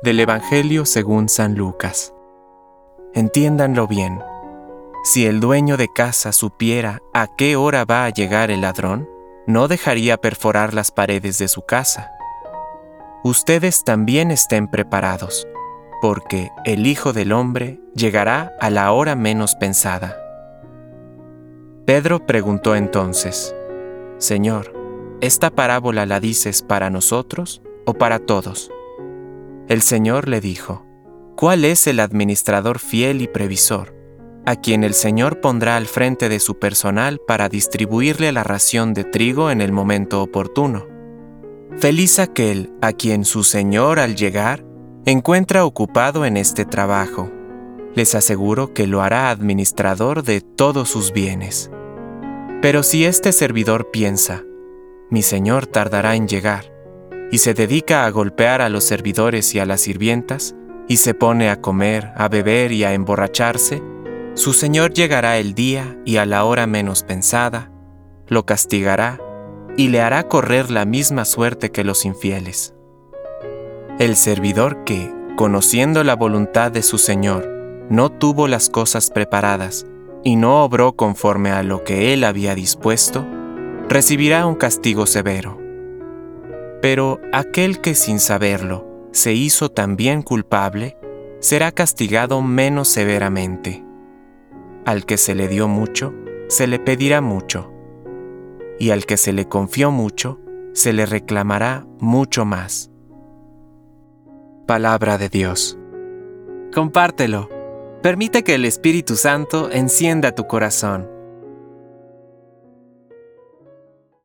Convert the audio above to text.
Del Evangelio según San Lucas. Entiéndanlo bien. Si el dueño de casa supiera a qué hora va a llegar el ladrón, no dejaría perforar las paredes de su casa. Ustedes también estén preparados, porque el Hijo del Hombre llegará a la hora menos pensada. Pedro preguntó entonces, Señor, ¿esta parábola la dices para nosotros o para todos? El Señor le dijo, ¿Cuál es el administrador fiel y previsor, a quien el Señor pondrá al frente de su personal para distribuirle la ración de trigo en el momento oportuno? Feliz aquel a quien su Señor al llegar encuentra ocupado en este trabajo. Les aseguro que lo hará administrador de todos sus bienes. Pero si este servidor piensa, mi Señor tardará en llegar, y se dedica a golpear a los servidores y a las sirvientas, y se pone a comer, a beber y a emborracharse, su Señor llegará el día y a la hora menos pensada, lo castigará y le hará correr la misma suerte que los infieles. El servidor que, conociendo la voluntad de su Señor, no tuvo las cosas preparadas y no obró conforme a lo que él había dispuesto, recibirá un castigo severo. Pero aquel que sin saberlo se hizo también culpable, será castigado menos severamente. Al que se le dio mucho, se le pedirá mucho, y al que se le confió mucho, se le reclamará mucho más. Palabra de Dios. Compártelo. Permite que el Espíritu Santo encienda tu corazón.